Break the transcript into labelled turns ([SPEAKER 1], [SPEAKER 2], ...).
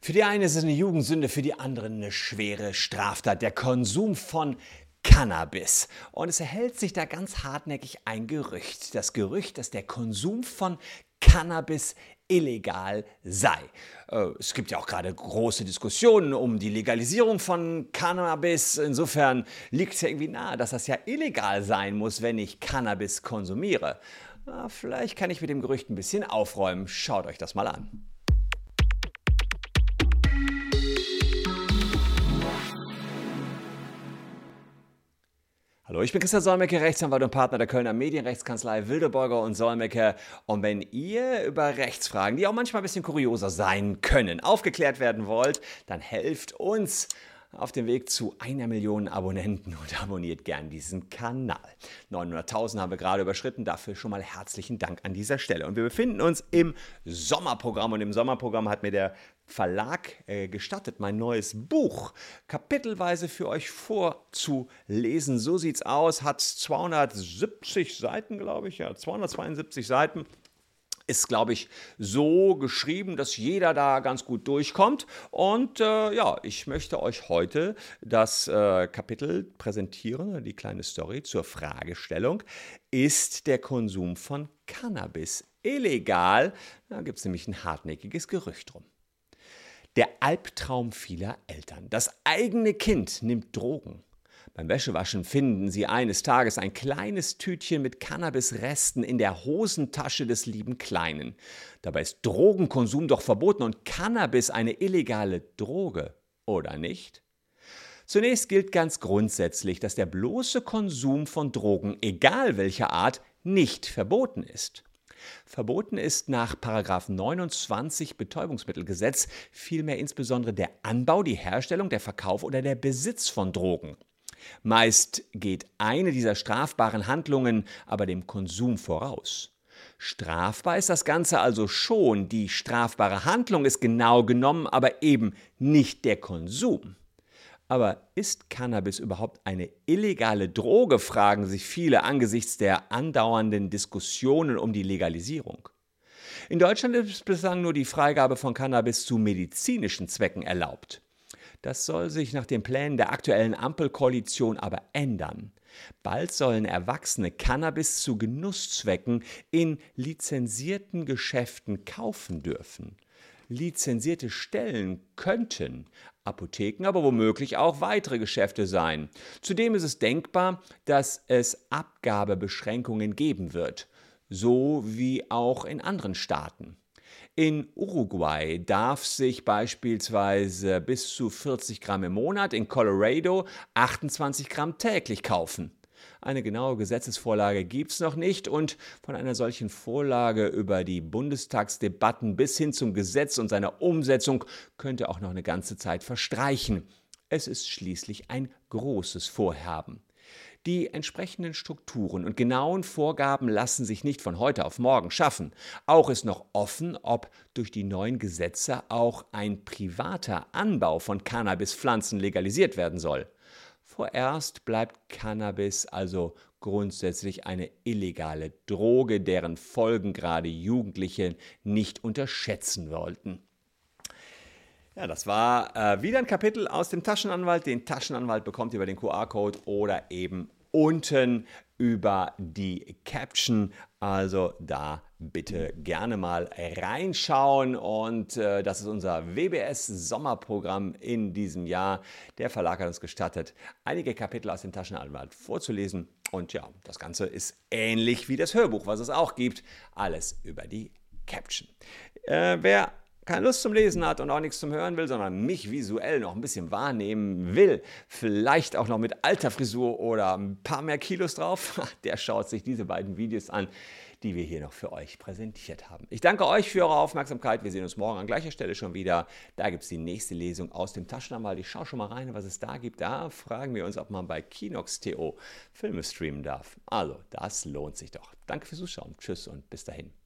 [SPEAKER 1] Für die eine ist es eine Jugendsünde, für die anderen eine schwere Straftat, der Konsum von Cannabis. Und es erhält sich da ganz hartnäckig ein Gerücht. Das Gerücht, dass der Konsum von Cannabis illegal sei. Äh, es gibt ja auch gerade große Diskussionen um die Legalisierung von Cannabis. Insofern liegt es ja irgendwie nahe, dass das ja illegal sein muss, wenn ich Cannabis konsumiere. Vielleicht kann ich mit dem Gerücht ein bisschen aufräumen. Schaut euch das mal an. Hallo, ich bin Christian Solmecke, Rechtsanwalt und Partner der Kölner Medienrechtskanzlei Wildeborger und Solmecke. Und wenn ihr über Rechtsfragen, die auch manchmal ein bisschen kurioser sein können, aufgeklärt werden wollt, dann helft uns auf dem Weg zu einer Million Abonnenten und abonniert gern diesen Kanal. 900.000 haben wir gerade überschritten, dafür schon mal herzlichen Dank an dieser Stelle. Und wir befinden uns im Sommerprogramm und im Sommerprogramm hat mir der Verlag äh, gestattet, mein neues Buch kapitelweise für euch vorzulesen. So sieht's aus, hat 270 Seiten, glaube ich, ja, 272 Seiten ist, glaube ich, so geschrieben, dass jeder da ganz gut durchkommt. Und äh, ja, ich möchte euch heute das äh, Kapitel präsentieren, die kleine Story zur Fragestellung, ist der Konsum von Cannabis illegal? Da gibt es nämlich ein hartnäckiges Gerücht drum. Der Albtraum vieler Eltern. Das eigene Kind nimmt Drogen. Beim Wäschewaschen finden sie eines Tages ein kleines Tütchen mit Cannabisresten in der Hosentasche des lieben Kleinen. Dabei ist Drogenkonsum doch verboten und Cannabis eine illegale Droge, oder nicht? Zunächst gilt ganz grundsätzlich, dass der bloße Konsum von Drogen, egal welcher Art, nicht verboten ist. Verboten ist nach 29 Betäubungsmittelgesetz vielmehr insbesondere der Anbau, die Herstellung, der Verkauf oder der Besitz von Drogen. Meist geht eine dieser strafbaren Handlungen aber dem Konsum voraus. Strafbar ist das Ganze also schon, die strafbare Handlung ist genau genommen, aber eben nicht der Konsum. Aber ist Cannabis überhaupt eine illegale Droge, fragen sich viele angesichts der andauernden Diskussionen um die Legalisierung. In Deutschland ist bislang nur die Freigabe von Cannabis zu medizinischen Zwecken erlaubt. Das soll sich nach den Plänen der aktuellen Ampelkoalition aber ändern. Bald sollen Erwachsene Cannabis zu Genusszwecken in lizenzierten Geschäften kaufen dürfen. Lizenzierte Stellen könnten Apotheken, aber womöglich auch weitere Geschäfte sein. Zudem ist es denkbar, dass es Abgabebeschränkungen geben wird, so wie auch in anderen Staaten. In Uruguay darf sich beispielsweise bis zu 40 Gramm im Monat, in Colorado 28 Gramm täglich kaufen. Eine genaue Gesetzesvorlage gibt es noch nicht und von einer solchen Vorlage über die Bundestagsdebatten bis hin zum Gesetz und seiner Umsetzung könnte auch noch eine ganze Zeit verstreichen. Es ist schließlich ein großes Vorhaben. Die entsprechenden Strukturen und genauen Vorgaben lassen sich nicht von heute auf morgen schaffen. Auch ist noch offen, ob durch die neuen Gesetze auch ein privater Anbau von Cannabispflanzen legalisiert werden soll. Vorerst bleibt Cannabis also grundsätzlich eine illegale Droge, deren Folgen gerade Jugendliche nicht unterschätzen wollten. Ja, das war äh, wieder ein Kapitel aus dem Taschenanwalt. Den Taschenanwalt bekommt ihr über den QR-Code oder eben unten über die Caption. Also da bitte gerne mal reinschauen. Und äh, das ist unser WBS Sommerprogramm in diesem Jahr. Der Verlag hat uns gestattet, einige Kapitel aus dem Taschenanwalt vorzulesen. Und ja, das Ganze ist ähnlich wie das Hörbuch, was es auch gibt. Alles über die Caption. Äh, wer keine Lust zum Lesen hat und auch nichts zum Hören will, sondern mich visuell noch ein bisschen wahrnehmen will, vielleicht auch noch mit alter Frisur oder ein paar mehr Kilos drauf, der schaut sich diese beiden Videos an, die wir hier noch für euch präsentiert haben. Ich danke euch für eure Aufmerksamkeit. Wir sehen uns morgen an gleicher Stelle schon wieder. Da gibt es die nächste Lesung aus dem Taschenanwalt. Ich schaue schon mal rein, was es da gibt. Da fragen wir uns, ob man bei Kinox.to Filme streamen darf. Also, das lohnt sich doch. Danke fürs Zuschauen. Tschüss und bis dahin.